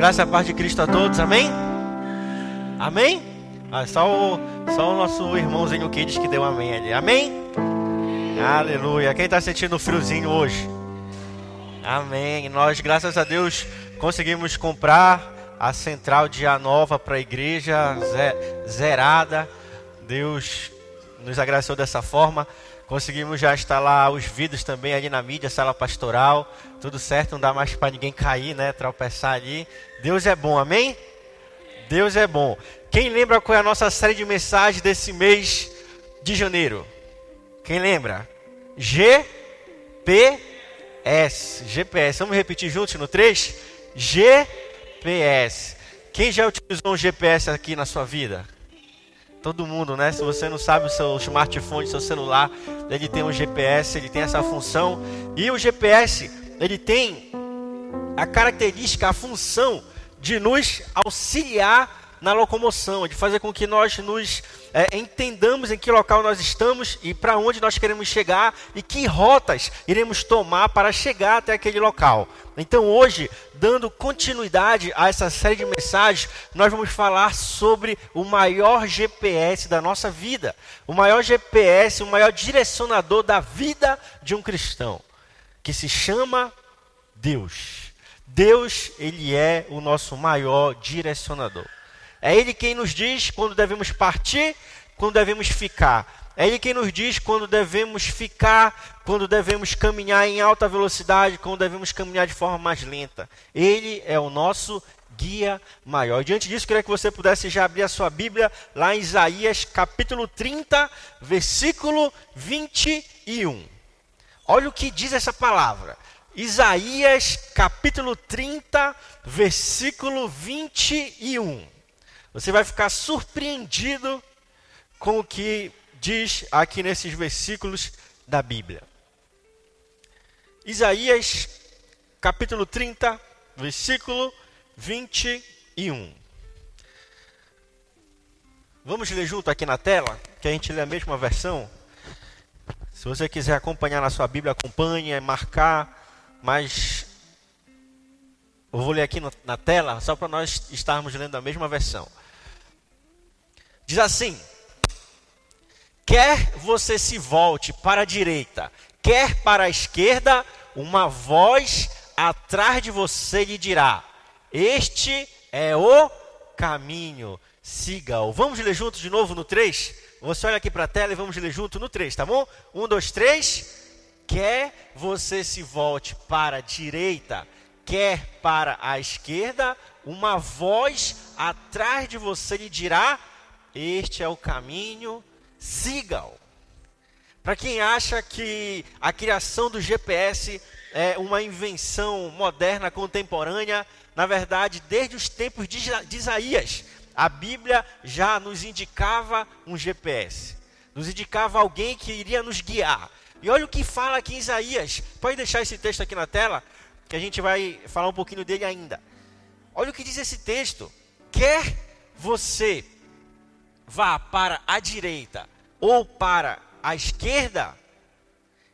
graça e a paz de Cristo a todos, amém? Amém? Ah, só, o, só o nosso irmãozinho Kids que deu amém ali, amém? Aleluia. Quem está sentindo friozinho hoje? Amém. Nós, graças a Deus, conseguimos comprar a central de A Nova para a igreja zerada. Deus nos agraciou dessa forma. Conseguimos já instalar os vidros também ali na mídia, sala pastoral. Tudo certo, não dá mais para ninguém cair, né? Tropeçar ali. Deus é bom, amém? Deus é bom. Quem lembra qual é a nossa série de mensagens desse mês de janeiro? Quem lembra? GPS. GPS. Vamos repetir juntos no 3? GPS. Quem já utilizou um GPS aqui na sua vida? Todo mundo, né? Se você não sabe o seu smartphone, seu celular, ele tem um GPS, ele tem essa função. E o GPS, ele tem a característica, a função de nos auxiliar na locomoção, de fazer com que nós nos é, entendamos em que local nós estamos e para onde nós queremos chegar e que rotas iremos tomar para chegar até aquele local. Então, hoje, dando continuidade a essa série de mensagens, nós vamos falar sobre o maior GPS da nossa vida, o maior GPS, o maior direcionador da vida de um cristão, que se chama Deus. Deus, ele é o nosso maior direcionador. É Ele quem nos diz quando devemos partir, quando devemos ficar. É Ele quem nos diz quando devemos ficar, quando devemos caminhar em alta velocidade, quando devemos caminhar de forma mais lenta. Ele é o nosso guia maior. Diante disso, queria que você pudesse já abrir a sua Bíblia lá em Isaías capítulo 30, versículo 21. Olha o que diz essa palavra. Isaías capítulo 30, versículo 21. Você vai ficar surpreendido com o que diz aqui nesses versículos da Bíblia. Isaías, capítulo 30, versículo 21. Vamos ler junto aqui na tela, que a gente lê a mesma versão. Se você quiser acompanhar na sua Bíblia, acompanhe, é marcar, mas eu vou ler aqui na tela, só para nós estarmos lendo a mesma versão. Diz assim: Quer você se volte para a direita, quer para a esquerda, uma voz atrás de você lhe dirá: Este é o caminho, siga-o. Vamos ler juntos de novo no 3? Você olha aqui para a tela e vamos ler junto no 3, tá bom? 1, 2, 3. Quer você se volte para a direita, quer para a esquerda, uma voz atrás de você lhe dirá: este é o caminho, siga-o. Para quem acha que a criação do GPS é uma invenção moderna, contemporânea, na verdade, desde os tempos de Isaías, a Bíblia já nos indicava um GPS, nos indicava alguém que iria nos guiar. E olha o que fala aqui em Isaías. Pode deixar esse texto aqui na tela, que a gente vai falar um pouquinho dele ainda. Olha o que diz esse texto. Quer você vá para a direita ou para a esquerda,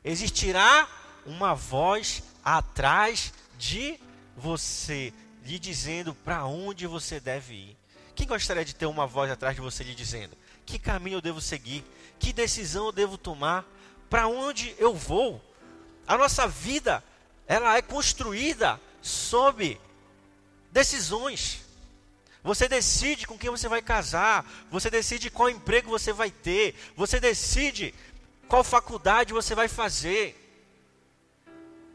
existirá uma voz atrás de você, lhe dizendo para onde você deve ir. Quem gostaria de ter uma voz atrás de você lhe dizendo que caminho eu devo seguir, que decisão eu devo tomar, para onde eu vou? A nossa vida, ela é construída sob decisões. Você decide com quem você vai casar, você decide qual emprego você vai ter, você decide qual faculdade você vai fazer.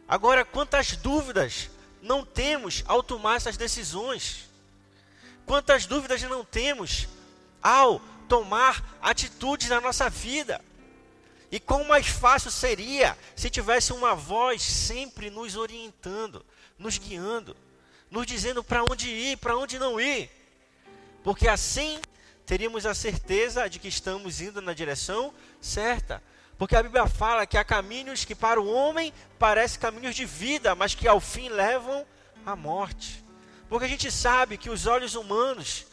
Agora, quantas dúvidas não temos ao tomar essas decisões? Quantas dúvidas não temos ao tomar atitudes na nossa vida? E quão mais fácil seria se tivesse uma voz sempre nos orientando, nos guiando, nos dizendo para onde ir, para onde não ir. Porque assim teríamos a certeza de que estamos indo na direção certa. Porque a Bíblia fala que há caminhos que para o homem parecem caminhos de vida, mas que ao fim levam à morte. Porque a gente sabe que os olhos humanos,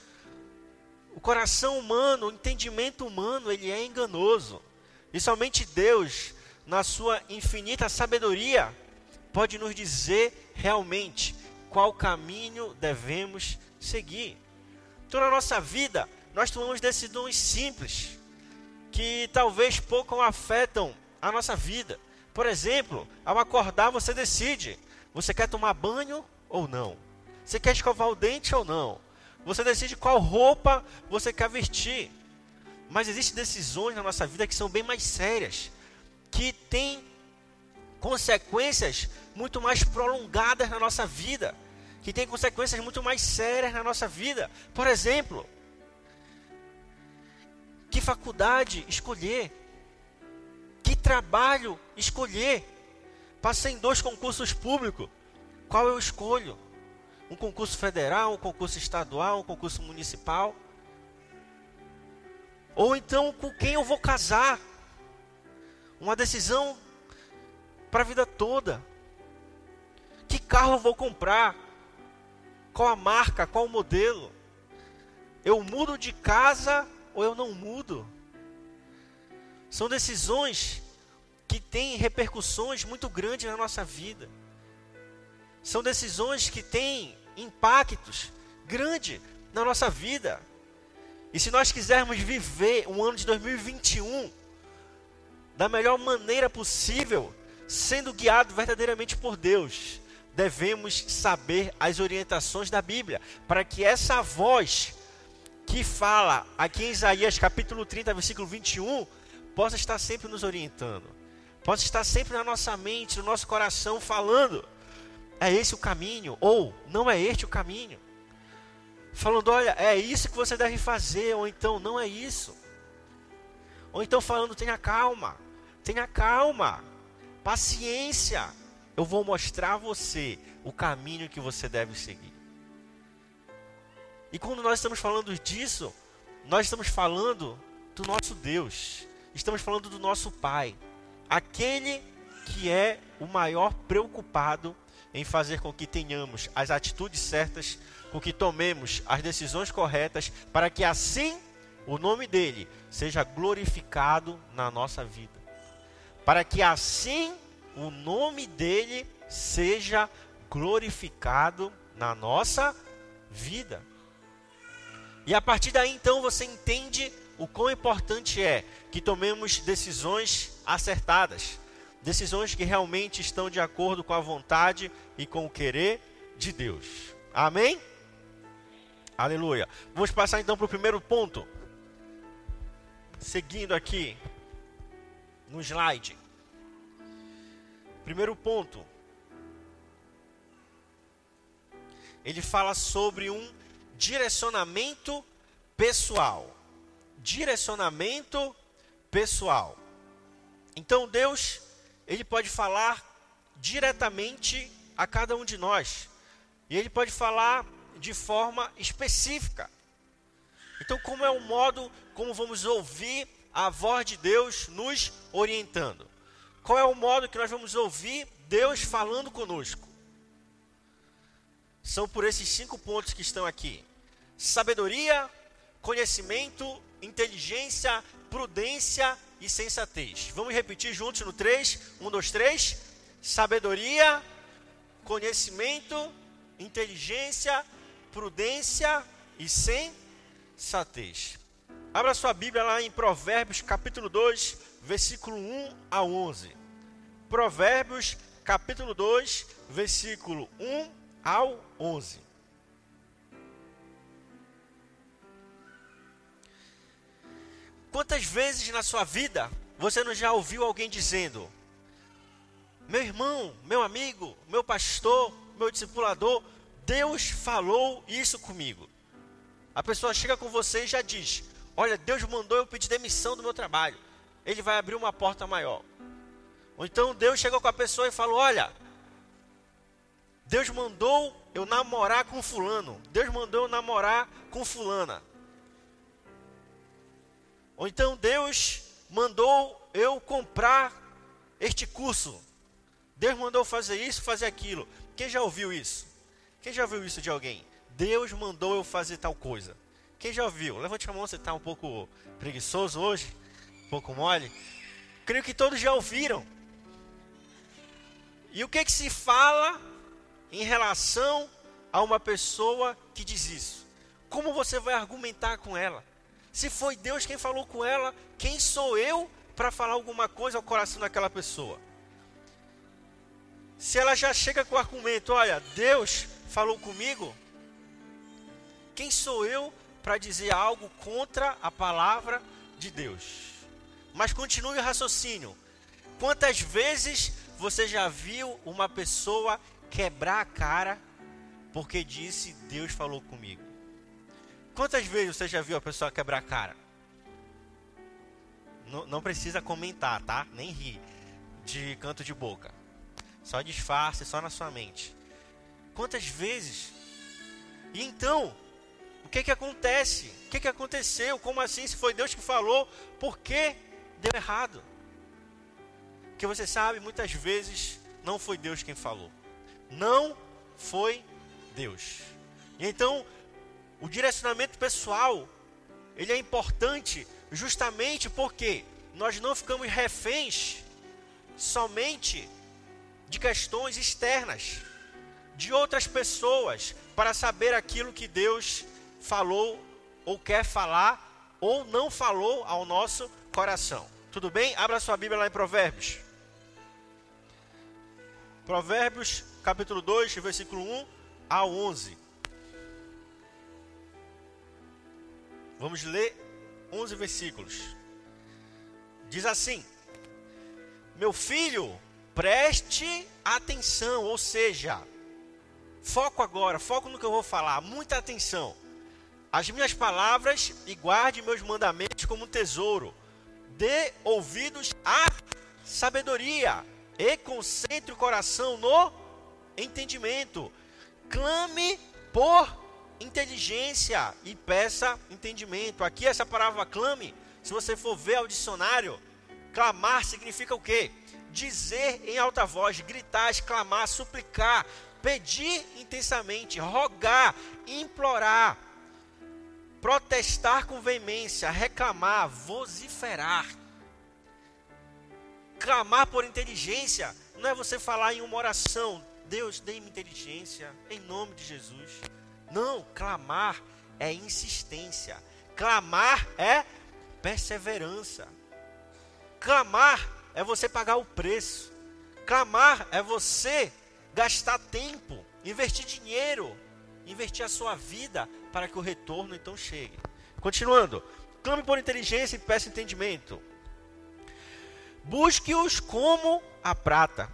o coração humano, o entendimento humano, ele é enganoso. E somente Deus, na sua infinita sabedoria, pode nos dizer realmente qual caminho devemos seguir. Então, na nossa vida, nós tomamos decisões simples que talvez pouco afetam a nossa vida. Por exemplo, ao acordar, você decide: você quer tomar banho ou não? Você quer escovar o dente ou não? Você decide qual roupa você quer vestir. Mas existem decisões na nossa vida que são bem mais sérias, que têm consequências muito mais prolongadas na nossa vida, que têm consequências muito mais sérias na nossa vida. Por exemplo, que faculdade escolher? Que trabalho escolher? Passei em dois concursos públicos. Qual eu escolho? Um concurso federal, um concurso estadual, um concurso municipal? Ou então com quem eu vou casar? Uma decisão para a vida toda. Que carro eu vou comprar? Qual a marca? Qual o modelo? Eu mudo de casa ou eu não mudo? São decisões que têm repercussões muito grandes na nossa vida. São decisões que têm impactos grandes na nossa vida. E se nós quisermos viver um ano de 2021 da melhor maneira possível, sendo guiado verdadeiramente por Deus, devemos saber as orientações da Bíblia, para que essa voz que fala aqui em Isaías capítulo 30, versículo 21, possa estar sempre nos orientando, possa estar sempre na nossa mente, no nosso coração, falando: é esse o caminho, ou não é este o caminho. Falando, olha, é isso que você deve fazer, ou então não é isso. Ou então falando, tenha calma, tenha calma. Paciência. Eu vou mostrar a você o caminho que você deve seguir. E quando nós estamos falando disso, nós estamos falando do nosso Deus. Estamos falando do nosso Pai. Aquele que é o maior preocupado em fazer com que tenhamos as atitudes certas, com que tomemos as decisões corretas, para que assim o nome dele seja glorificado na nossa vida para que assim o nome dele seja glorificado na nossa vida. E a partir daí então você entende o quão importante é que tomemos decisões acertadas, decisões que realmente estão de acordo com a vontade e com o querer de Deus. Amém? Aleluia. Vamos passar então para o primeiro ponto. Seguindo aqui no slide. Primeiro ponto. Ele fala sobre um direcionamento pessoal. Direcionamento pessoal. Então Deus, ele pode falar diretamente a cada um de nós. E ele pode falar de forma específica. Então, como é o modo como vamos ouvir a voz de Deus nos orientando. Qual é o modo que nós vamos ouvir Deus falando conosco? São por esses cinco pontos que estão aqui: sabedoria, conhecimento, inteligência, prudência e sensatez. Vamos repetir juntos no 3? 1, 2, 3. Sabedoria, conhecimento, inteligência, prudência e sensatez. Abra sua Bíblia lá em Provérbios capítulo 2, versículo 1 a 11. Provérbios capítulo 2, versículo 1 ao 11. Quantas vezes na sua vida você não já ouviu alguém dizendo: Meu irmão, meu amigo, meu pastor, meu discipulador, Deus falou isso comigo. A pessoa chega com você e já diz: Olha, Deus mandou eu pedir demissão do meu trabalho. Ele vai abrir uma porta maior. Ou então Deus chegou com a pessoa e falou: Olha, Deus mandou eu namorar com fulano. Deus mandou eu namorar com fulana. Ou então Deus mandou eu comprar este curso. Deus mandou fazer isso, fazer aquilo. Quem já ouviu isso? Quem já ouviu isso de alguém? Deus mandou eu fazer tal coisa. Quem já ouviu? Levante a mão, você está um pouco preguiçoso hoje, um pouco mole. Creio que todos já ouviram. E o que, que se fala em relação a uma pessoa que diz isso? Como você vai argumentar com ela? Se foi Deus quem falou com ela, quem sou eu para falar alguma coisa ao coração daquela pessoa? Se ela já chega com o argumento, olha, Deus falou comigo, quem sou eu para dizer algo contra a palavra de Deus? Mas continue o raciocínio. Quantas vezes você já viu uma pessoa quebrar a cara porque disse Deus falou comigo? Quantas vezes você já viu a pessoa quebrar a cara? Não, não precisa comentar, tá? Nem rir de canto de boca. Só disfarce, só na sua mente. Quantas vezes? E então, o que que acontece? O que que aconteceu? Como assim? Se foi Deus que falou, por que deu errado? Porque você sabe, muitas vezes não foi Deus quem falou. Não foi Deus. E então, o direcionamento pessoal, ele é importante justamente porque nós não ficamos reféns somente de questões externas, de outras pessoas, para saber aquilo que Deus falou ou quer falar ou não falou ao nosso coração. Tudo bem? Abra sua Bíblia lá em Provérbios. Provérbios, capítulo 2, versículo 1 a 11. Vamos ler 11 versículos. Diz assim: Meu filho, preste atenção, ou seja, foco agora, foco no que eu vou falar, muita atenção. As minhas palavras e guarde meus mandamentos como um tesouro. Dê ouvidos à sabedoria e concentre o coração no entendimento. Clame por inteligência e peça entendimento. Aqui essa palavra clame, se você for ver ao dicionário, clamar significa o quê? dizer em alta voz, gritar, exclamar, suplicar, pedir intensamente, rogar, implorar, protestar com veemência, reclamar, vociferar. Clamar por inteligência não é você falar em uma oração, Deus, dê-me inteligência, em nome de Jesus. Não, clamar é insistência. Clamar é perseverança. Clamar é você pagar o preço. Clamar é você gastar tempo, investir dinheiro, investir a sua vida para que o retorno então chegue. Continuando, clame por inteligência e peça entendimento. Busque-os como a prata,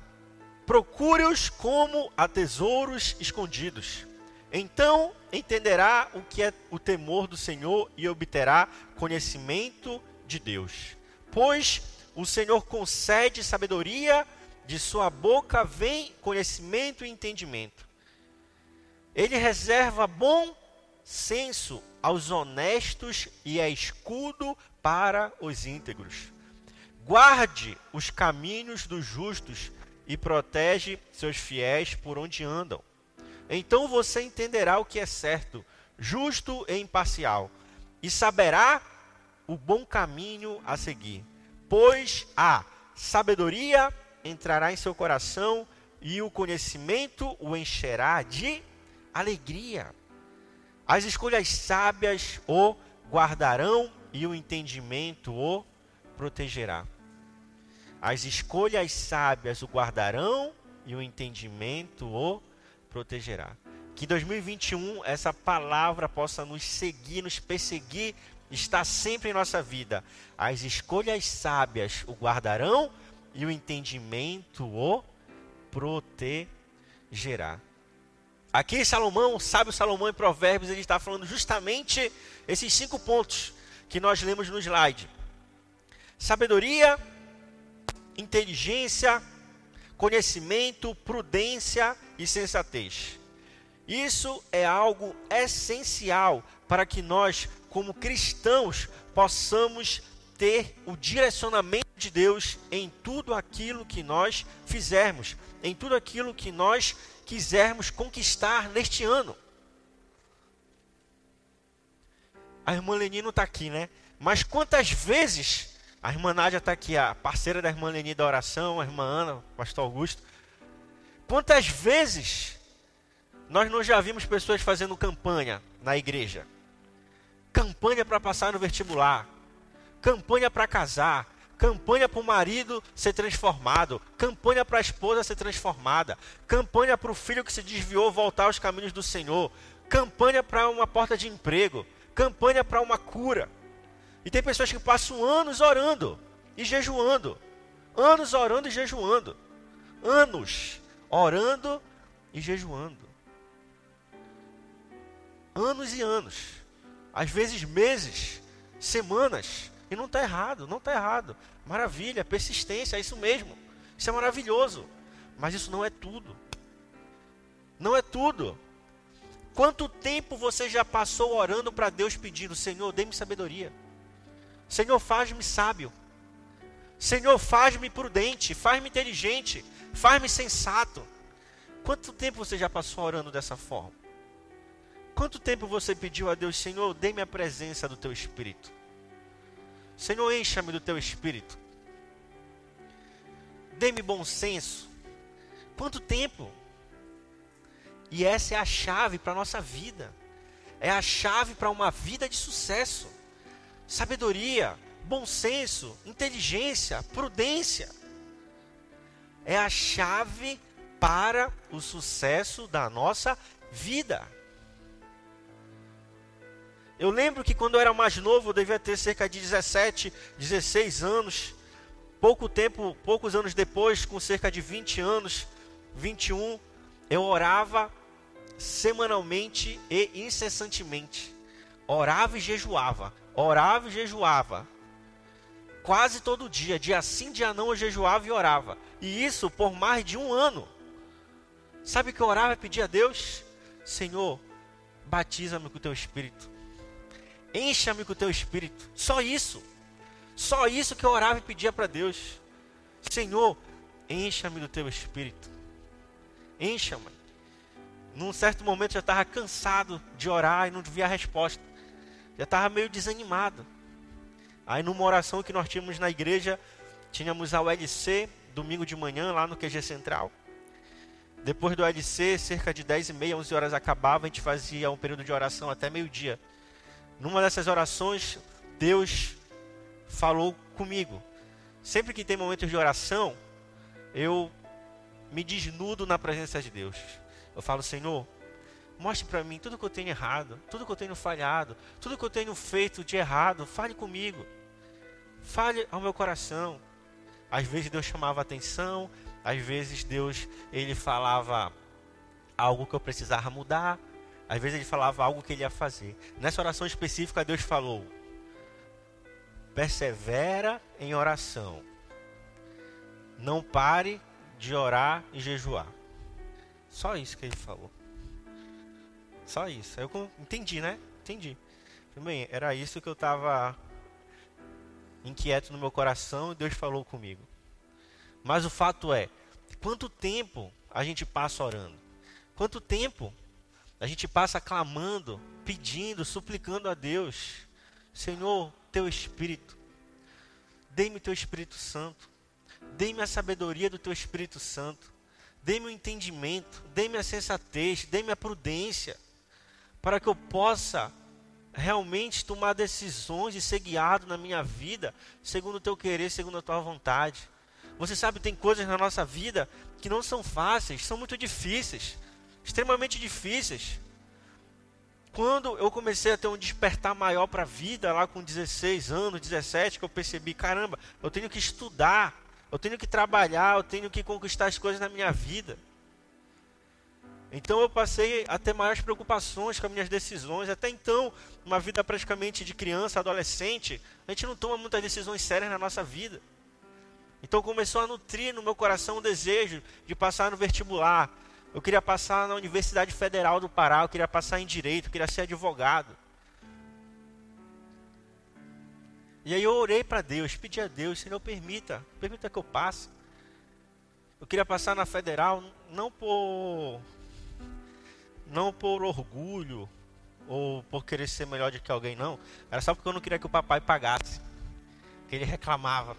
procure-os como a tesouros escondidos. Então entenderá o que é o temor do Senhor e obterá conhecimento de Deus. Pois o Senhor concede sabedoria, de sua boca vem conhecimento e entendimento. Ele reserva bom senso aos honestos e é escudo para os íntegros. Guarde os caminhos dos justos e protege seus fiéis por onde andam. Então você entenderá o que é certo, justo e imparcial, e saberá o bom caminho a seguir pois a sabedoria entrará em seu coração e o conhecimento o encherá de alegria. As escolhas sábias o guardarão e o entendimento o protegerá. As escolhas sábias o guardarão e o entendimento o protegerá. Que em 2021 essa palavra possa nos seguir, nos perseguir está sempre em nossa vida. As escolhas sábias o guardarão e o entendimento o protegerá. Aqui Salomão, sábio Salomão em Provérbios, ele está falando justamente esses cinco pontos que nós lemos no slide: sabedoria, inteligência, conhecimento, prudência e sensatez. Isso é algo essencial para que nós como cristãos, possamos ter o direcionamento de Deus em tudo aquilo que nós fizermos, em tudo aquilo que nós quisermos conquistar neste ano. A irmã Leni não está aqui, né? Mas quantas vezes a irmã Nádia está aqui, a parceira da irmã Leni da oração, a irmã Ana, o pastor Augusto. Quantas vezes Nós não já vimos pessoas fazendo campanha na igreja. Campanha para passar no vestibular. Campanha para casar. Campanha para o marido ser transformado. Campanha para a esposa ser transformada. Campanha para o filho que se desviou voltar aos caminhos do Senhor. Campanha para uma porta de emprego. Campanha para uma cura. E tem pessoas que passam anos orando e jejuando. Anos orando e jejuando. Anos orando e jejuando. Anos e anos. Às vezes meses, semanas. E não está errado, não está errado. Maravilha, persistência, é isso mesmo. Isso é maravilhoso. Mas isso não é tudo. Não é tudo. Quanto tempo você já passou orando para Deus pedindo, Senhor, dê-me sabedoria. Senhor, faz-me sábio. Senhor, faz-me prudente, faz-me inteligente, faz-me sensato. Quanto tempo você já passou orando dessa forma? Quanto tempo você pediu a Deus, Senhor, dê-me a presença do teu Espírito? Senhor, encha-me do teu Espírito. Dê-me bom senso. Quanto tempo? E essa é a chave para a nossa vida. É a chave para uma vida de sucesso. Sabedoria, bom senso, inteligência, prudência. É a chave para o sucesso da nossa vida. Eu lembro que quando eu era mais novo, eu devia ter cerca de 17, 16 anos. Pouco tempo, poucos anos depois, com cerca de 20 anos, 21, eu orava semanalmente e incessantemente. Orava e jejuava, orava e jejuava. Quase todo dia, dia sim, dia não, eu jejuava e orava. E isso por mais de um ano. Sabe que eu orava e pedia a Deus? Senhor, batiza-me com o teu espírito. Encha-me com o teu espírito. Só isso. Só isso que eu orava e pedia para Deus. Senhor, encha-me do teu espírito. Encha-me. Num certo momento eu estava cansado de orar e não via a resposta. Já estava meio desanimado. Aí numa oração que nós tínhamos na igreja, tínhamos a ULC, domingo de manhã, lá no QG Central. Depois do ULC, cerca de 10 e meia, 11 horas acabava, a gente fazia um período de oração até meio-dia. Numa dessas orações, Deus falou comigo. Sempre que tem momentos de oração, eu me desnudo na presença de Deus. Eu falo, Senhor, mostre para mim tudo que eu tenho errado, tudo que eu tenho falhado, tudo que eu tenho feito de errado. Fale comigo. Fale ao meu coração. Às vezes Deus chamava atenção, às vezes Deus ele falava algo que eu precisava mudar, às vezes ele falava algo que ele ia fazer. Nessa oração específica Deus falou: persevera em oração. Não pare de orar e jejuar. Só isso que ele falou. Só isso. Eu entendi, né? Entendi. Bem, era isso que eu estava inquieto no meu coração e Deus falou comigo. Mas o fato é, quanto tempo a gente passa orando? Quanto tempo a gente passa clamando, pedindo, suplicando a Deus: Senhor, teu Espírito, dê-me teu Espírito Santo, dê-me a sabedoria do teu Espírito Santo dê-me o entendimento, dê-me a sensatez, dê-me a prudência, para que eu possa realmente tomar decisões e ser guiado na minha vida, segundo o teu querer, segundo a tua vontade. Você sabe, tem coisas na nossa vida que não são fáceis, são muito difíceis, extremamente difíceis. Quando eu comecei a ter um despertar maior para a vida, lá com 16 anos, 17, que eu percebi, caramba, eu tenho que estudar, eu tenho que trabalhar, eu tenho que conquistar as coisas na minha vida. Então eu passei a ter maiores preocupações com as minhas decisões. Até então, uma vida praticamente de criança, adolescente, a gente não toma muitas decisões sérias na nossa vida. Então começou a nutrir no meu coração o desejo de passar no vestibular. Eu queria passar na Universidade Federal do Pará, eu queria passar em direito, eu queria ser advogado. E aí eu orei para Deus, pedi a Deus, Senhor, permita, permita que eu passe. Eu queria passar na federal, não por não por orgulho ou por querer ser melhor do que alguém, não. Era só porque eu não queria que o papai pagasse. Que ele reclamava.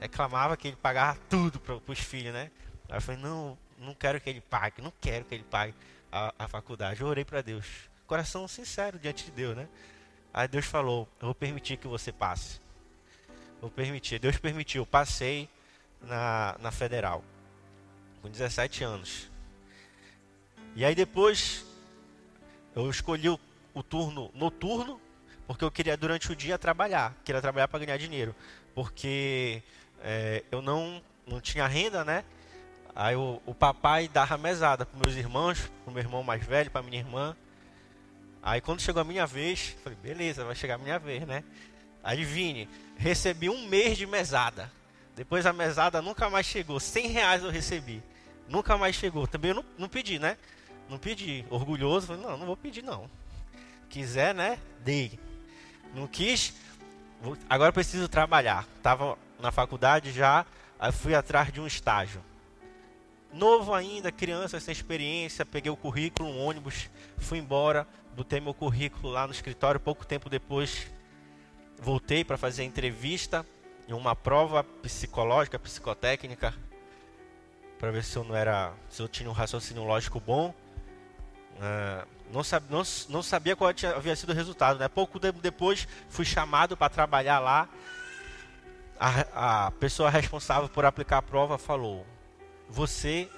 Reclamava que ele pagava tudo para os filhos, né? Aí eu falei, não, não quero que ele pague, não quero que ele pague. a, a faculdade. Eu orei para Deus. Coração sincero diante de Deus, né? Aí Deus falou: Eu vou permitir que você passe. Vou permitir. Deus permitiu. Passei na, na federal. Com 17 anos. E aí depois eu escolhi o, o turno noturno, porque eu queria durante o dia trabalhar. Queria trabalhar para ganhar dinheiro. Porque é, eu não, não tinha renda, né? Aí o, o papai dava mesada para meus irmãos, para o meu irmão mais velho, para minha irmã. Aí quando chegou a minha vez, falei, beleza, vai chegar a minha vez, né? Adivinhe, recebi um mês de mesada. Depois a mesada nunca mais chegou. 100 reais eu recebi. Nunca mais chegou. Também eu não, não pedi, né? Não pedi. Orgulhoso, falei, não, não vou pedir não. Quiser, né? Dei. Não quis. Vou, agora preciso trabalhar. Tava na faculdade já, aí fui atrás de um estágio. Novo ainda, criança sem experiência, peguei o currículo, um ônibus, fui embora, botei meu currículo lá no escritório. Pouco tempo depois, voltei para fazer a entrevista em uma prova psicológica, psicotécnica, para ver se eu não era, se eu tinha um raciocínio lógico bom. Uh, não, sab, não, não, sabia qual tinha, havia sido o resultado. Né? Pouco tempo depois, fui chamado para trabalhar lá. A, a pessoa responsável por aplicar a prova falou: Você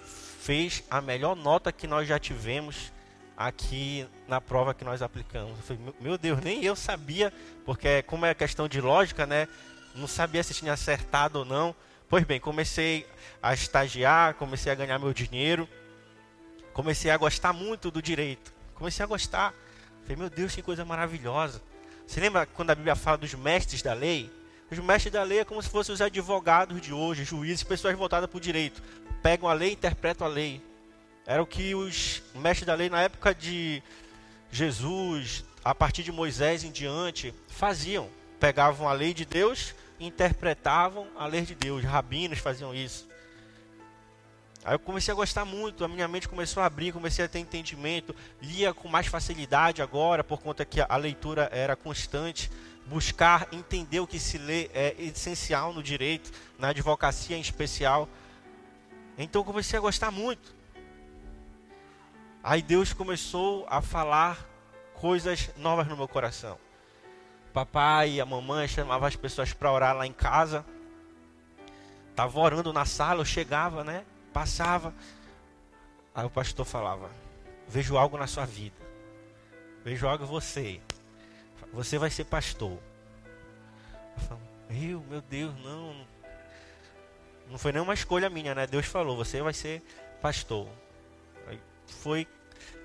fez a melhor nota que nós já tivemos aqui na prova que nós aplicamos. Eu falei, meu Deus, nem eu sabia, porque como é questão de lógica, né? Não sabia se tinha acertado ou não. Pois bem, comecei a estagiar, comecei a ganhar meu dinheiro, comecei a gostar muito do direito. Comecei a gostar. Falei, meu Deus, que coisa maravilhosa. Você lembra quando a Bíblia fala dos mestres da lei? Os mestres da lei é como se fossem os advogados de hoje, juízes, pessoas voltadas para o direito. Pegam a lei e interpretam a lei. Era o que os mestres da lei na época de Jesus, a partir de Moisés em diante, faziam. Pegavam a lei de Deus interpretavam a lei de Deus. Rabinos faziam isso. Aí eu comecei a gostar muito, a minha mente começou a abrir, comecei a ter entendimento, lia com mais facilidade agora, por conta que a leitura era constante. Buscar entender o que se lê é essencial no direito, na advocacia em especial. Então comecei a gostar muito. Aí Deus começou a falar coisas novas no meu coração. Papai e a mamãe chamavam as pessoas para orar lá em casa. Tava orando na sala, eu chegava, né? Passava. Aí o pastor falava: Vejo algo na sua vida. Vejo algo em você. Você vai ser pastor. Eu falo, eu, meu Deus, não. Não foi nenhuma escolha minha, né? Deus falou: Você vai ser pastor foi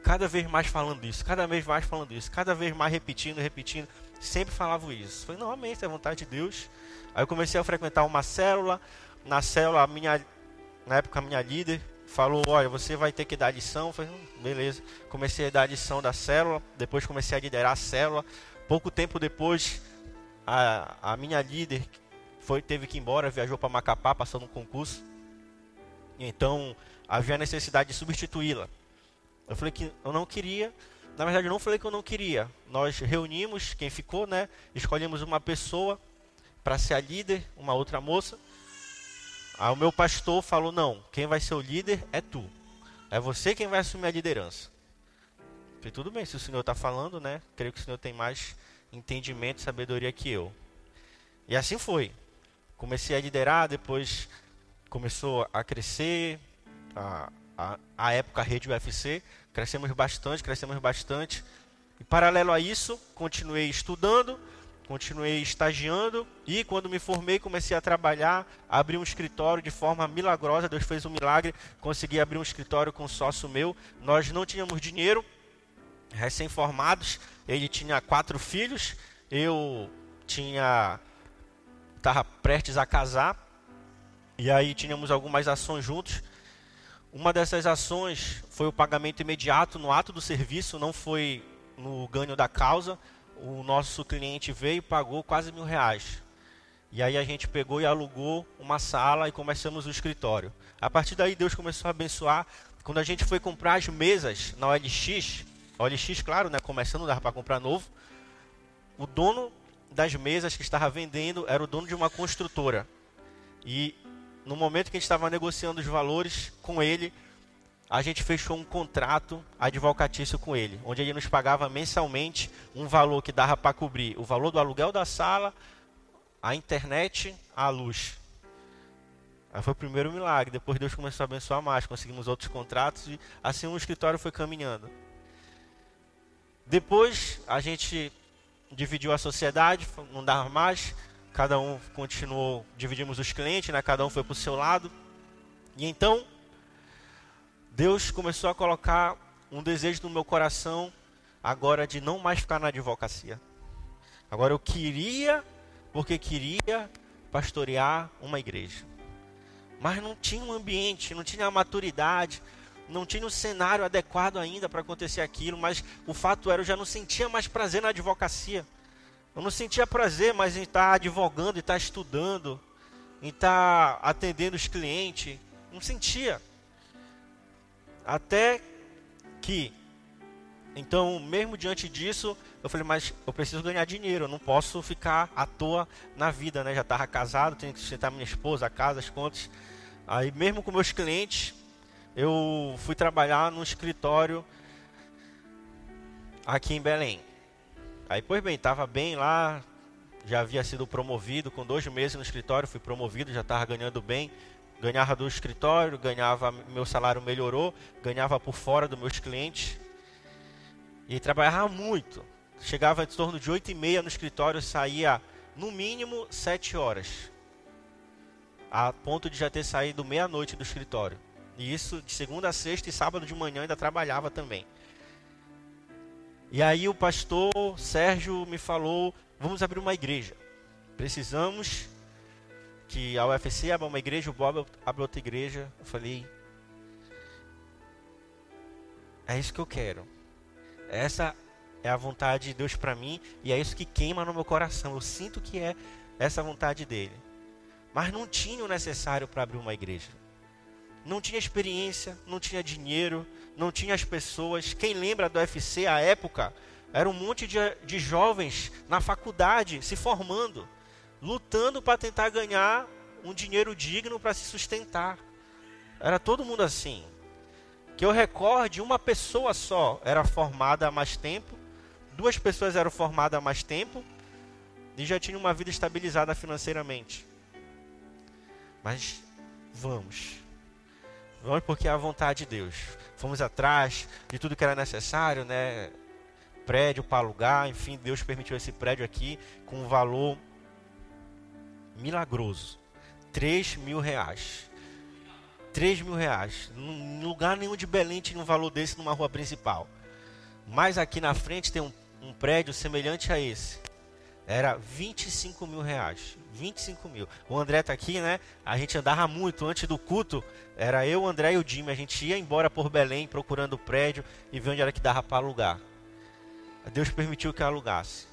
cada vez mais falando isso, cada vez mais falando isso, cada vez mais repetindo, repetindo. Sempre falava isso. Não, amém, isso é vontade de Deus. Aí eu comecei a frequentar uma célula. Na célula, a minha, na época, a minha líder falou: Olha, você vai ter que dar lição. Eu falei, hum, beleza. Comecei a dar lição da célula. Depois comecei a liderar a célula. Pouco tempo depois, a, a minha líder foi, teve que ir embora, viajou para Macapá, passando um concurso. Então, havia necessidade de substituí-la. Eu falei que eu não queria. Na verdade, eu não falei que eu não queria. Nós reunimos, quem ficou, né? Escolhemos uma pessoa para ser a líder, uma outra moça. Aí o meu pastor falou: Não, quem vai ser o líder é tu. É você quem vai assumir a liderança. Falei: Tudo bem, se o senhor está falando, né? Creio que o senhor tem mais entendimento e sabedoria que eu. E assim foi. Comecei a liderar, depois começou a crescer, a, a, a época a rede UFC, crescemos bastante, crescemos bastante. E paralelo a isso, continuei estudando, continuei estagiando e quando me formei comecei a trabalhar, abri um escritório de forma milagrosa, Deus fez um milagre, consegui abrir um escritório com um sócio meu. Nós não tínhamos dinheiro, recém-formados, ele tinha quatro filhos, eu tinha estava prestes a casar e aí tínhamos algumas ações juntos uma dessas ações foi o pagamento imediato no ato do serviço, não foi no ganho da causa. O nosso cliente veio e pagou quase mil reais. E aí a gente pegou e alugou uma sala e começamos o escritório. A partir daí Deus começou a abençoar. Quando a gente foi comprar as mesas na OLX, OLX, claro, né, começando, dava para comprar novo. O dono das mesas que estava vendendo era o dono de uma construtora. E no momento que a gente estava negociando os valores com ele, a gente fechou um contrato advocatício com ele, onde ele nos pagava mensalmente um valor que dava para cobrir o valor do aluguel da sala, a internet, a luz. Aí foi o primeiro milagre. Depois Deus começou a abençoar mais, conseguimos outros contratos e assim o escritório foi caminhando. Depois a gente dividiu a sociedade, não dava mais, cada um continuou, dividimos os clientes, né? cada um foi para o seu lado. E então Deus começou a colocar um desejo no meu coração agora de não mais ficar na advocacia. Agora eu queria, porque queria pastorear uma igreja. Mas não tinha um ambiente, não tinha a maturidade, não tinha um cenário adequado ainda para acontecer aquilo, mas o fato era eu já não sentia mais prazer na advocacia. Eu não sentia prazer mais em estar advogando, em estar estudando, em estar atendendo os clientes. Não sentia. Até que, então, mesmo diante disso, eu falei, mas eu preciso ganhar dinheiro, eu não posso ficar à toa na vida, né? Já estava casado, tenho que sustentar minha esposa, a casa, as contas. Aí, mesmo com meus clientes, eu fui trabalhar no escritório aqui em Belém. Aí, pois bem, estava bem lá, já havia sido promovido, com dois meses no escritório, fui promovido, já estava ganhando bem, ganhava do escritório, ganhava, meu salário melhorou, ganhava por fora dos meus clientes. E trabalhava muito. Chegava em torno de 8 e meia no escritório, saía no mínimo 7 horas. A ponto de já ter saído meia-noite do escritório. E isso de segunda a sexta e sábado de manhã ainda trabalhava também. E aí o pastor Sérgio me falou: vamos abrir uma igreja. Precisamos que a UFC abra uma igreja, o Bob abre outra igreja. Eu falei, é isso que eu quero. Essa é a vontade de Deus para mim e é isso que queima no meu coração. Eu sinto que é essa vontade dele. Mas não tinha o necessário para abrir uma igreja. Não tinha experiência, não tinha dinheiro, não tinha as pessoas. Quem lembra do UFC à época? Era um monte de, de jovens na faculdade se formando lutando para tentar ganhar um dinheiro digno para se sustentar. Era todo mundo assim. Que eu recorde, uma pessoa só era formada há mais tempo, duas pessoas eram formadas há mais tempo e já tinham uma vida estabilizada financeiramente. Mas vamos. Vamos porque é a vontade de Deus. Fomos atrás de tudo que era necessário, né? Prédio para alugar, enfim, Deus permitiu esse prédio aqui com um valor milagroso. 3 mil reais. 3 mil reais. Em lugar nenhum de Belém tinha um valor desse numa rua principal. Mas aqui na frente tem um, um prédio semelhante a esse. Era 25 mil reais. 25 mil. O André tá aqui, né? A gente andava muito antes do culto. Era eu, o André e o Jimmy. A gente ia embora por Belém procurando o prédio e ver onde era que dava para alugar. Deus permitiu que alugasse.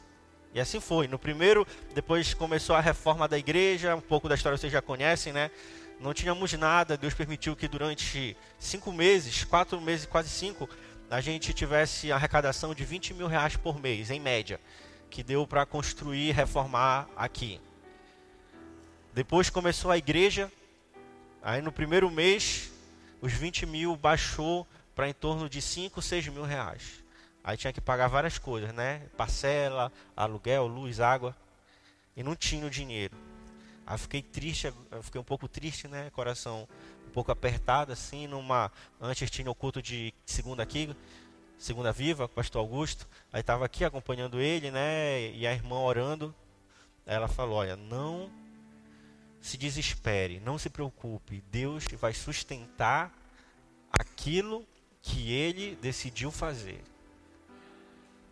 E assim foi. No primeiro, depois começou a reforma da igreja, um pouco da história vocês já conhecem, né? Não tínhamos nada, Deus permitiu que durante cinco meses, quatro meses, quase cinco, a gente tivesse arrecadação de 20 mil reais por mês, em média, que deu para construir e reformar aqui. Depois começou a igreja, aí no primeiro mês, os 20 mil baixou para em torno de 5, 6 mil reais. Aí tinha que pagar várias coisas, né? Parcela, aluguel, luz, água. E não tinha o dinheiro. Aí fiquei triste, fiquei um pouco triste, né? Coração um pouco apertado, assim, numa. Antes tinha o culto de segunda aqui, segunda viva, com o pastor Augusto. Aí estava aqui acompanhando ele, né? E a irmã orando. Ela falou: Olha, não se desespere, não se preocupe. Deus vai sustentar aquilo que ele decidiu fazer.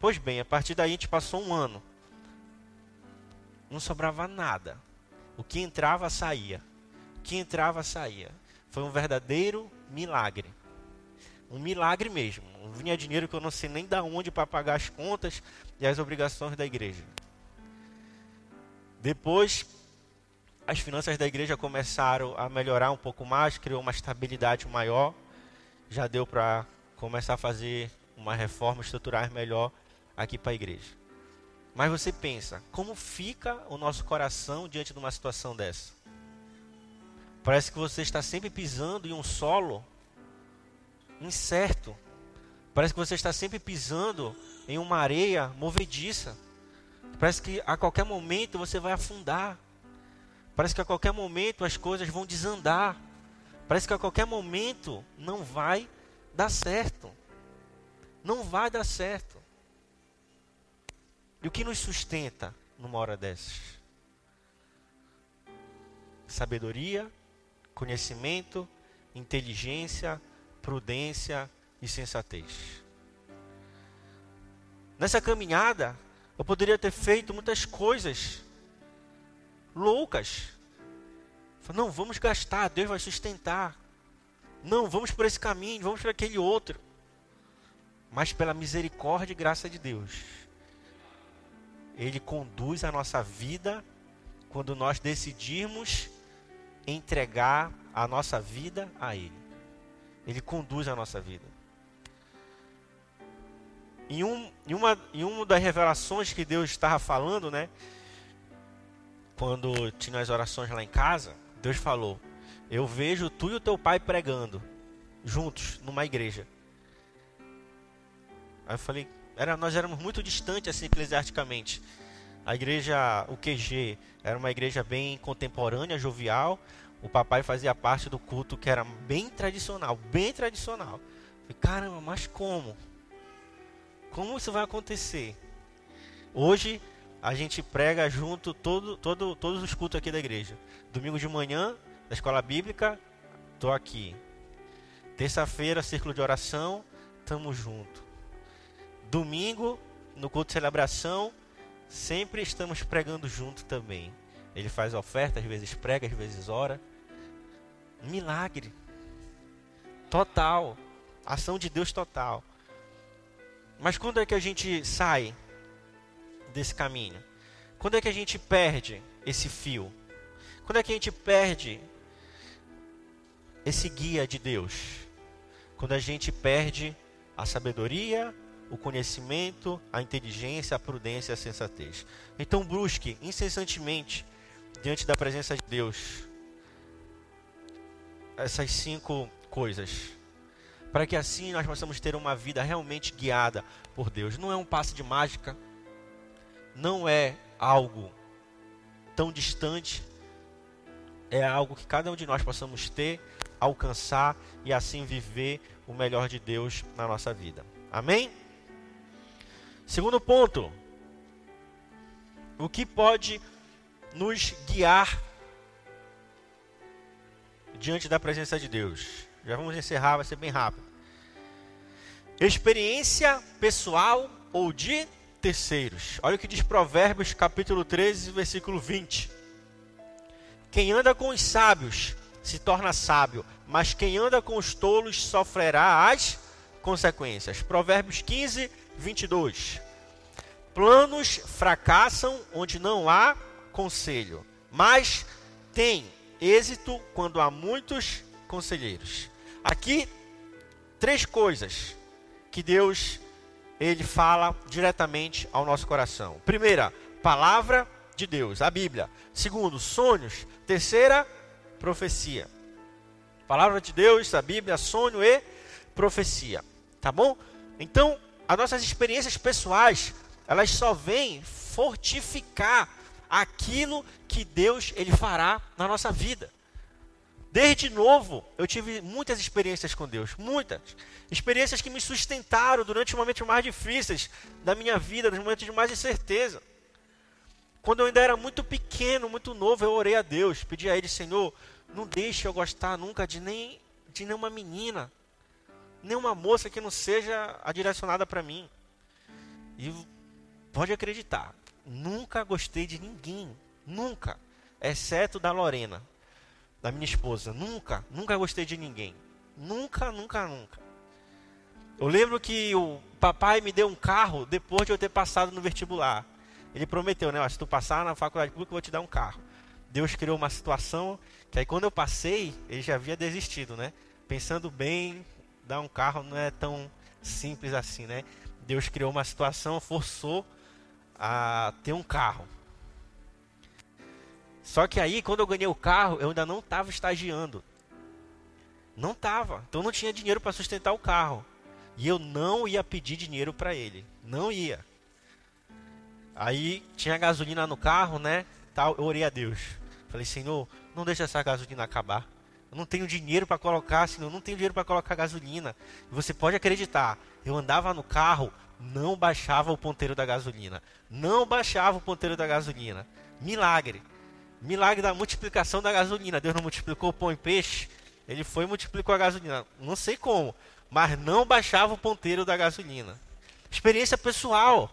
Pois bem, a partir daí a gente passou um ano. Não sobrava nada. O que entrava, saía. O que entrava, saía. Foi um verdadeiro milagre. Um milagre mesmo. Vinha dinheiro que eu não sei nem da onde para pagar as contas e as obrigações da igreja. Depois, as finanças da igreja começaram a melhorar um pouco mais, criou uma estabilidade maior. Já deu para começar a fazer uma reforma estrutural melhor aqui para a igreja. Mas você pensa, como fica o nosso coração diante de uma situação dessa? Parece que você está sempre pisando em um solo incerto. Parece que você está sempre pisando em uma areia movediça. Parece que a qualquer momento você vai afundar. Parece que a qualquer momento as coisas vão desandar. Parece que a qualquer momento não vai dar certo. Não vai dar certo. E o que nos sustenta numa hora dessas? Sabedoria, conhecimento, inteligência, prudência e sensatez. Nessa caminhada, eu poderia ter feito muitas coisas loucas. Não, vamos gastar, Deus vai sustentar. Não, vamos por esse caminho, vamos por aquele outro. Mas pela misericórdia e graça de Deus, Ele conduz a nossa vida quando nós decidimos entregar a nossa vida a Ele. Ele conduz a nossa vida. Em, um, em, uma, em uma das revelações que Deus estava falando, né? Quando tinha as orações lá em casa, Deus falou: Eu vejo tu e o teu pai pregando juntos numa igreja. Aí eu falei: era, Nós éramos muito distantes assim eclesiasticamente. A igreja, o QG, era uma igreja bem contemporânea, jovial. O papai fazia parte do culto que era bem tradicional, bem tradicional. falei, caramba, mas como? Como isso vai acontecer? Hoje a gente prega junto todo, todo, todos os cultos aqui da igreja. Domingo de manhã, da escola bíblica, estou aqui. Terça-feira, círculo de oração, estamos junto. Domingo, no culto de celebração, sempre estamos pregando junto também. Ele faz oferta, às vezes prega, às vezes ora. milagre. Total. Ação de Deus total. Mas quando é que a gente sai desse caminho? Quando é que a gente perde esse fio? Quando é que a gente perde esse guia de Deus? Quando a gente perde a sabedoria, o conhecimento, a inteligência, a prudência e a sensatez. Então busque incessantemente diante da presença de Deus essas cinco coisas para que assim nós possamos ter uma vida realmente guiada por Deus. Não é um passe de mágica, não é algo tão distante, é algo que cada um de nós possamos ter, alcançar e assim viver o melhor de Deus na nossa vida. Amém? Segundo ponto, o que pode nos guiar diante da presença de Deus? Já vamos encerrar, vai ser bem rápido. Experiência pessoal ou de terceiros. Olha o que diz Provérbios capítulo 13, versículo 20. Quem anda com os sábios se torna sábio, mas quem anda com os tolos sofrerá as consequências. Provérbios 15, 22. Planos fracassam onde não há conselho, mas tem êxito quando há muitos conselheiros. Aqui, três coisas que Deus ele fala diretamente ao nosso coração. Primeira, palavra de Deus, a Bíblia. Segundo, sonhos. Terceira, profecia. Palavra de Deus, a Bíblia, sonho e profecia. Tá bom? Então, as nossas experiências pessoais, elas só vêm fortificar aquilo que Deus ele fará na nossa vida. Desde novo, eu tive muitas experiências com Deus, muitas. Experiências que me sustentaram durante os momentos mais difíceis da minha vida, nos momentos de mais incerteza. Quando eu ainda era muito pequeno, muito novo, eu orei a Deus, pedi a Ele, Senhor, não deixe eu gostar nunca de nem de nenhuma menina, nenhuma moça que não seja a direcionada para mim. E pode acreditar, nunca gostei de ninguém, nunca, exceto da Lorena da minha esposa. Nunca, nunca gostei de ninguém. Nunca, nunca, nunca. Eu lembro que o papai me deu um carro depois de eu ter passado no vestibular. Ele prometeu, né? Se tu passar na faculdade pública, eu vou te dar um carro. Deus criou uma situação que aí quando eu passei, ele já havia desistido, né? Pensando bem, dar um carro não é tão simples assim, né? Deus criou uma situação, forçou a ter um carro. Só que aí, quando eu ganhei o carro, eu ainda não estava estagiando. Não tava. Então não tinha dinheiro para sustentar o carro. E eu não ia pedir dinheiro para ele. Não ia. Aí tinha gasolina no carro, né? Tal, eu orei a Deus. Falei, Senhor, não deixa essa gasolina acabar. Eu não tenho dinheiro para colocar, Senhor, eu não tenho dinheiro para colocar gasolina. Você pode acreditar, eu andava no carro, não baixava o ponteiro da gasolina. Não baixava o ponteiro da gasolina. Milagre. Milagre da multiplicação da gasolina. Deus não multiplicou pão e peixe, ele foi e multiplicou a gasolina. Não sei como, mas não baixava o ponteiro da gasolina. Experiência pessoal.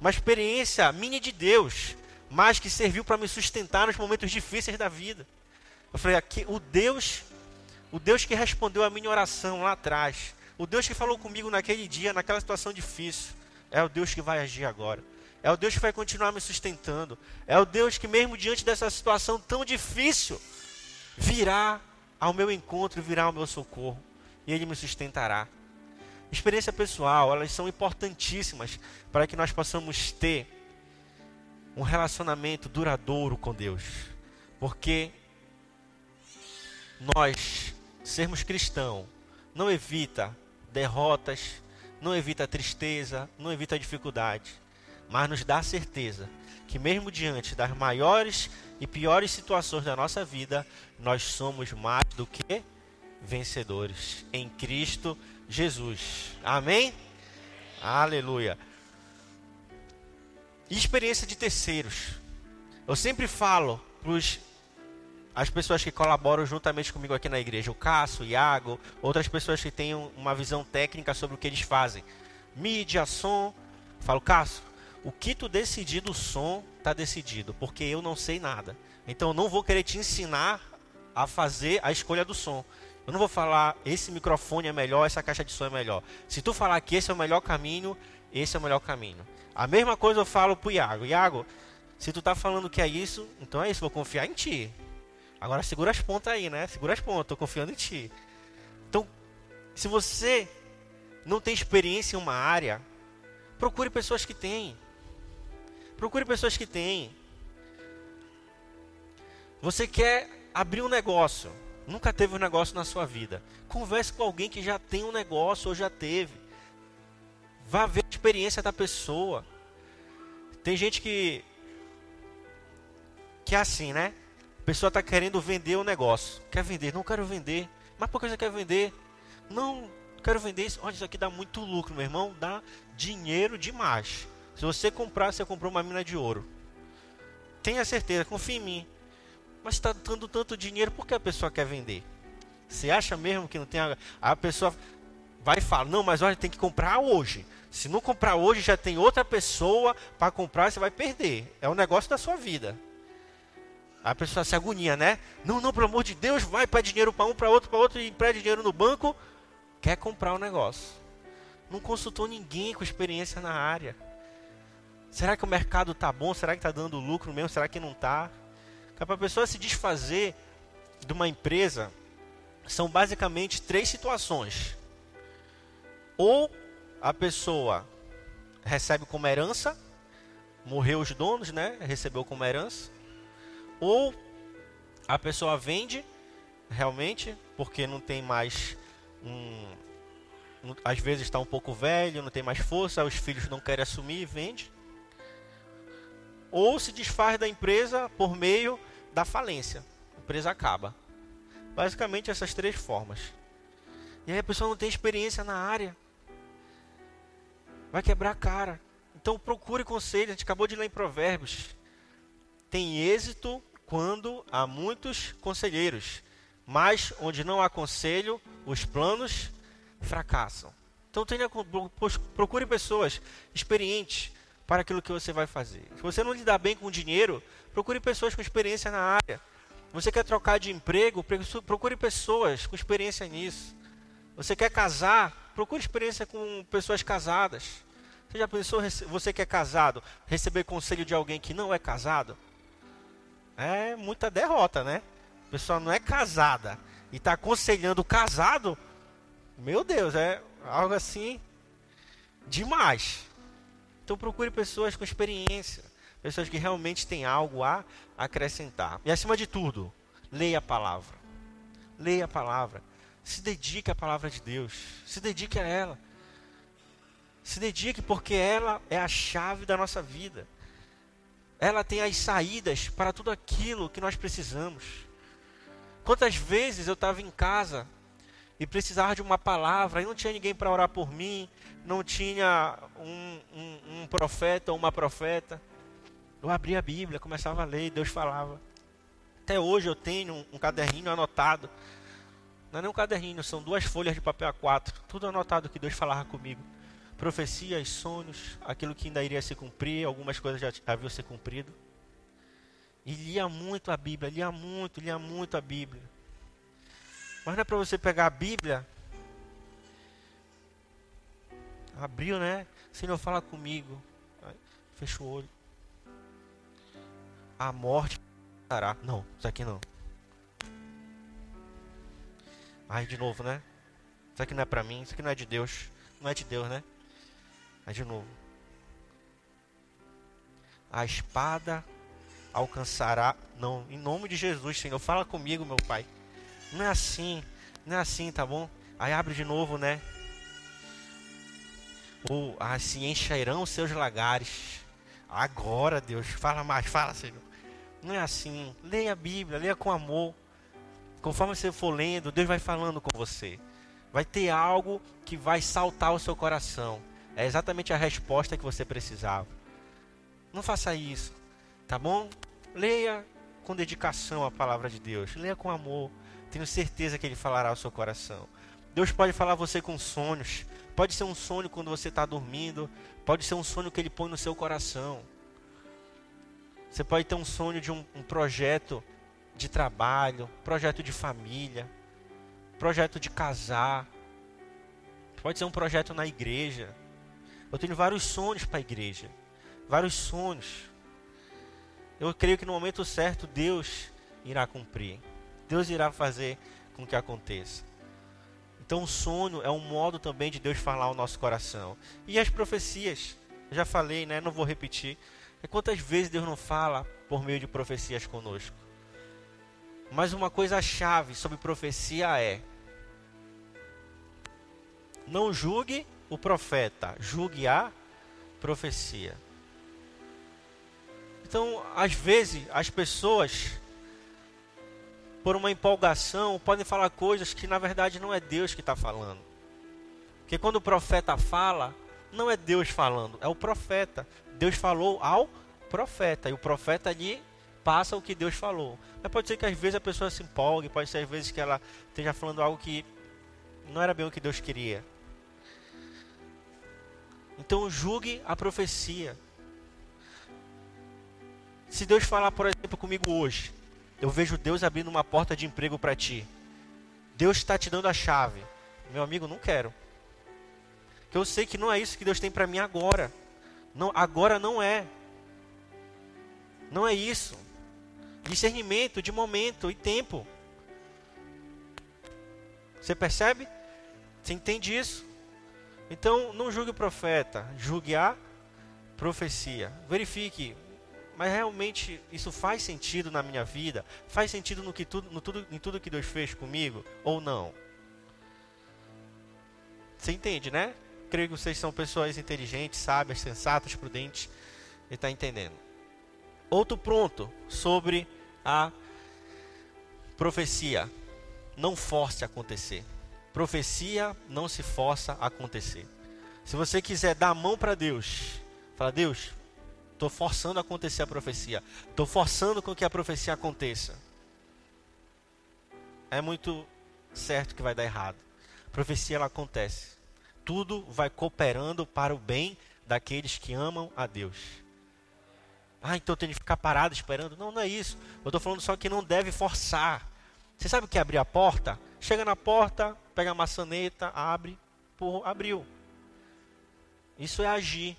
Uma experiência minha de Deus, mas que serviu para me sustentar nos momentos difíceis da vida. Eu falei, aqui, o Deus, o Deus que respondeu a minha oração lá atrás, o Deus que falou comigo naquele dia, naquela situação difícil, é o Deus que vai agir agora. É o Deus que vai continuar me sustentando. É o Deus que, mesmo diante dessa situação tão difícil, virá ao meu encontro, virá ao meu socorro. E Ele me sustentará. Experiência pessoal, elas são importantíssimas para que nós possamos ter um relacionamento duradouro com Deus. Porque nós, sermos cristãos, não evita derrotas, não evita tristeza, não evita dificuldade, mas nos dá certeza que mesmo diante das maiores e piores situações da nossa vida, nós somos mais do que vencedores em Cristo Jesus. Amém? Aleluia. experiência de terceiros. Eu sempre falo para as pessoas que colaboram juntamente comigo aqui na igreja, o Cássio, o Iago, outras pessoas que têm uma visão técnica sobre o que eles fazem. Mídia, som. Falo, Cássio, o que tu decidir do som está decidido, porque eu não sei nada. Então eu não vou querer te ensinar a fazer a escolha do som. Eu não vou falar esse microfone é melhor, essa caixa de som é melhor. Se tu falar que esse é o melhor caminho, esse é o melhor caminho. A mesma coisa eu falo pro Iago. Iago, se tu tá falando que é isso, então é isso, vou confiar em ti. Agora segura as pontas aí, né? Segura as pontas, tô confiando em ti. Então, se você não tem experiência em uma área, procure pessoas que têm. Procure pessoas que têm. Você quer abrir um negócio, nunca teve um negócio na sua vida. Converse com alguém que já tem um negócio ou já teve. Vá ver a experiência da pessoa. Tem gente que que é assim, né? Pessoa está querendo vender o um negócio. Quer vender? Não quero vender. Mas por que você quer vender? Não, quero vender isso. Olha, isso aqui dá muito lucro, meu irmão. Dá dinheiro demais. Se você comprar, você comprou uma mina de ouro. Tenha certeza, confie em mim. Mas está dando tanto dinheiro, por que a pessoa quer vender? Você acha mesmo que não tem. A, a pessoa vai e fala: Não, mas olha, tem que comprar hoje. Se não comprar hoje, já tem outra pessoa para comprar, você vai perder. É o negócio da sua vida. A pessoa se agonia, né? Não, não, pelo amor de Deus, vai para dinheiro para um, para outro, para outro e empresta dinheiro no banco. Quer comprar o um negócio. Não consultou ninguém com experiência na área. Será que o mercado tá bom? Será que tá dando lucro mesmo? Será que não tá? Para a pessoa se desfazer de uma empresa, são basicamente três situações. Ou a pessoa recebe como herança, morreu os donos, né? Recebeu como herança ou a pessoa vende realmente porque não tem mais um, às vezes está um pouco velho, não tem mais força, os filhos não querem assumir e vende. Ou se desfaz da empresa por meio da falência. A empresa acaba. Basicamente essas três formas. E aí a pessoa não tem experiência na área. Vai quebrar a cara. Então procure conselho. A gente acabou de ler em Provérbios. Tem êxito quando há muitos conselheiros, mas onde não há conselho, os planos fracassam. Então tenha, procure pessoas experientes para aquilo que você vai fazer. Se você não lidar bem com dinheiro, procure pessoas com experiência na área. Você quer trocar de emprego, procure pessoas com experiência nisso. Você quer casar, procure experiência com pessoas casadas. Você já pensou, você que é casado, receber conselho de alguém que não é casado? É muita derrota, né? A pessoa não é casada e está aconselhando o casado. Meu Deus, é algo assim demais. Então procure pessoas com experiência, pessoas que realmente têm algo a acrescentar. E acima de tudo, leia a palavra. Leia a palavra. Se dedique à palavra de Deus. Se dedique a ela. Se dedique porque ela é a chave da nossa vida. Ela tem as saídas para tudo aquilo que nós precisamos. Quantas vezes eu estava em casa e precisava de uma palavra e não tinha ninguém para orar por mim, não tinha um, um, um profeta ou uma profeta. Eu abria a Bíblia, começava a ler e Deus falava. Até hoje eu tenho um, um caderninho anotado. Não é nem um caderninho, são duas folhas de papel A4. Tudo anotado que Deus falava comigo. Profecias, sonhos, aquilo que ainda iria se cumprir, algumas coisas já haviam se cumprido. E lia muito a Bíblia, lia muito, lia muito a Bíblia. Mas não é para você pegar a Bíblia. Abriu, né? Senhor, fala comigo. Fecha o olho. A morte dará. Não, isso aqui não. Aí de novo, né? Isso aqui não é para mim, isso aqui não é de Deus. Não é de Deus, né? De novo. A espada alcançará. Não, em nome de Jesus, Senhor, fala comigo, meu Pai. Não é assim, não é assim, tá bom? Aí abre de novo, né? Ou assim encherão seus lagares. Agora, Deus, fala mais, fala, Senhor. Não é assim. Leia a Bíblia, leia com amor. Conforme você for lendo, Deus vai falando com você. Vai ter algo que vai saltar o seu coração. É exatamente a resposta que você precisava. Não faça isso, tá bom? Leia com dedicação a palavra de Deus. Leia com amor. Tenho certeza que Ele falará ao seu coração. Deus pode falar você com sonhos. Pode ser um sonho quando você está dormindo. Pode ser um sonho que Ele põe no seu coração. Você pode ter um sonho de um, um projeto de trabalho, projeto de família, projeto de casar. Pode ser um projeto na igreja. Eu tenho vários sonhos para a igreja. Vários sonhos. Eu creio que no momento certo Deus irá cumprir. Deus irá fazer com que aconteça. Então, o sonho é um modo também de Deus falar ao nosso coração. E as profecias, já falei, né? Não vou repetir. É quantas vezes Deus não fala por meio de profecias conosco? Mas uma coisa chave sobre profecia é: não julgue o profeta, julgue a profecia. Então, às vezes, as pessoas, por uma empolgação, podem falar coisas que na verdade não é Deus que está falando. Porque quando o profeta fala, não é Deus falando, é o profeta. Deus falou ao profeta. E o profeta ali passa o que Deus falou. Mas pode ser que às vezes a pessoa se empolgue, pode ser às vezes que ela esteja falando algo que não era bem o que Deus queria. Então julgue a profecia. Se Deus falar, por exemplo, comigo hoje, eu vejo Deus abrindo uma porta de emprego para ti. Deus está te dando a chave. Meu amigo, não quero. Porque eu sei que não é isso que Deus tem para mim agora. Não, agora não é. Não é isso. Discernimento de momento e tempo. Você percebe? Você entende isso? Então, não julgue o profeta, julgue a profecia. Verifique, mas realmente isso faz sentido na minha vida? Faz sentido no que tudo, no tudo, em tudo que Deus fez comigo ou não? Você entende, né? Creio que vocês são pessoas inteligentes, sábias, sensatas, prudentes. E está entendendo. Outro ponto sobre a profecia. Não force acontecer. Profecia não se força a acontecer. Se você quiser dar a mão para Deus, fala, Deus, estou forçando a acontecer a profecia. Estou forçando com que a profecia aconteça. É muito certo que vai dar errado. A profecia ela acontece. Tudo vai cooperando para o bem daqueles que amam a Deus. Ah, então eu tenho que ficar parado esperando. Não, não é isso. Eu estou falando só que não deve forçar. Você sabe o que é abrir a porta? Chega na porta, pega a maçaneta, abre, por, abriu. Isso é agir.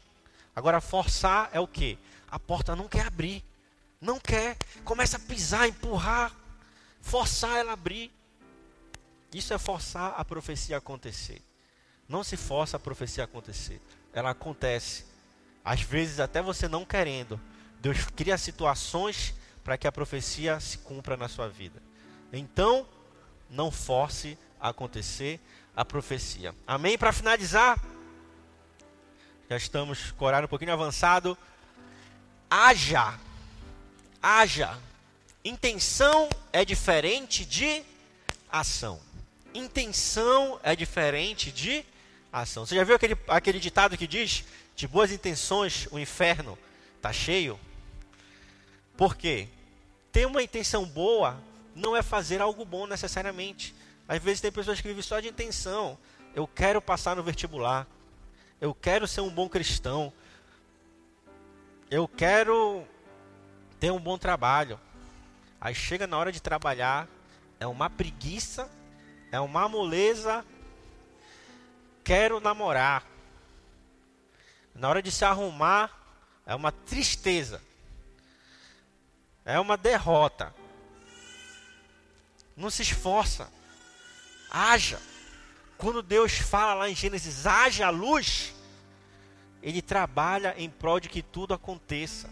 Agora, forçar é o que? A porta não quer abrir. Não quer. Começa a pisar, empurrar. Forçar ela a abrir. Isso é forçar a profecia acontecer. Não se força a profecia acontecer. Ela acontece. Às vezes até você não querendo. Deus cria situações para que a profecia se cumpra na sua vida. Então, não force acontecer a profecia. Amém? Para finalizar, já estamos com o horário um pouquinho avançado. Haja, haja. Intenção é diferente de ação. Intenção é diferente de ação. Você já viu aquele, aquele ditado que diz: de boas intenções o inferno está cheio? Por quê? Ter uma intenção boa não é fazer algo bom necessariamente. Às vezes tem pessoas que vivem só de intenção. Eu quero passar no vestibular. Eu quero ser um bom cristão. Eu quero ter um bom trabalho. Aí chega na hora de trabalhar, é uma preguiça, é uma moleza. Quero namorar. Na hora de se arrumar, é uma tristeza. É uma derrota. Não se esforça. Haja. Quando Deus fala lá em Gênesis, haja a luz, Ele trabalha em prol de que tudo aconteça.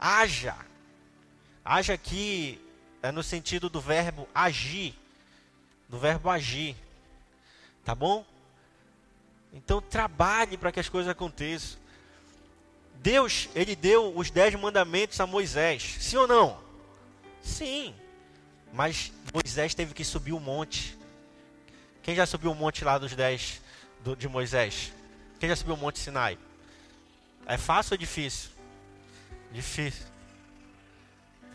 Haja. Haja aqui é no sentido do verbo agir. Do verbo agir. Tá bom? Então trabalhe para que as coisas aconteçam. Deus, ele deu os dez mandamentos a Moisés. Sim ou não? Sim. Mas Moisés teve que subir o monte. Quem já subiu o monte lá dos dez do, de Moisés? Quem já subiu o monte Sinai? É fácil ou difícil? Difícil.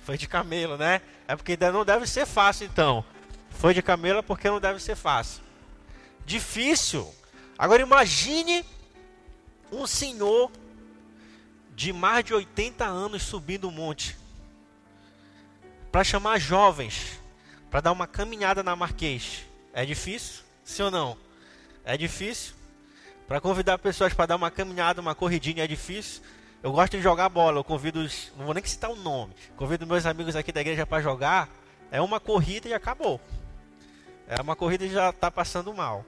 Foi de camelo, né? É porque não deve ser fácil então. Foi de camelo porque não deve ser fácil. Difícil. Agora imagine um senhor de mais de 80 anos subindo o monte para chamar jovens para dar uma caminhada na Marquês. É difícil? Sim ou não? É difícil? Para convidar pessoas para dar uma caminhada, uma corridinha é difícil. Eu gosto de jogar bola, eu convido, os, não vou nem citar o nome, convido meus amigos aqui da igreja para jogar. É uma corrida e acabou. É uma corrida e já está passando mal.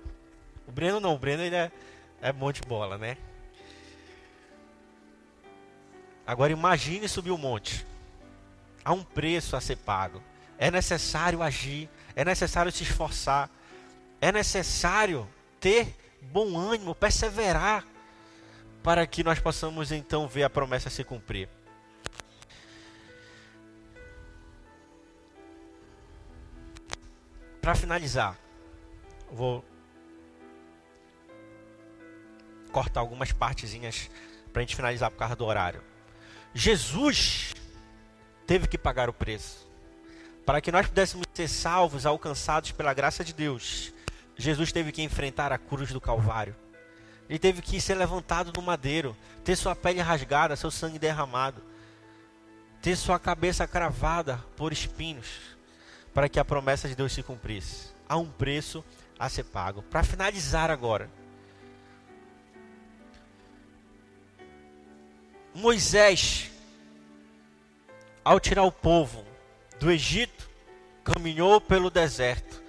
O Breno não, o Breno ele é, é bom de bola, né? Agora imagine subir o um monte. Há um preço a ser pago. É necessário agir, é necessário se esforçar, é necessário ter bom ânimo, perseverar, para que nós possamos então ver a promessa se cumprir. Para finalizar, vou cortar algumas partezinhas para a gente finalizar por causa do horário. Jesus teve que pagar o preço. Para que nós pudéssemos ser salvos, alcançados pela graça de Deus, Jesus teve que enfrentar a cruz do Calvário. Ele teve que ser levantado no madeiro, ter sua pele rasgada, seu sangue derramado, ter sua cabeça cravada por espinhos, para que a promessa de Deus se cumprisse. Há um preço a ser pago. Para finalizar agora, Moisés ao tirar o povo do Egito, caminhou pelo deserto.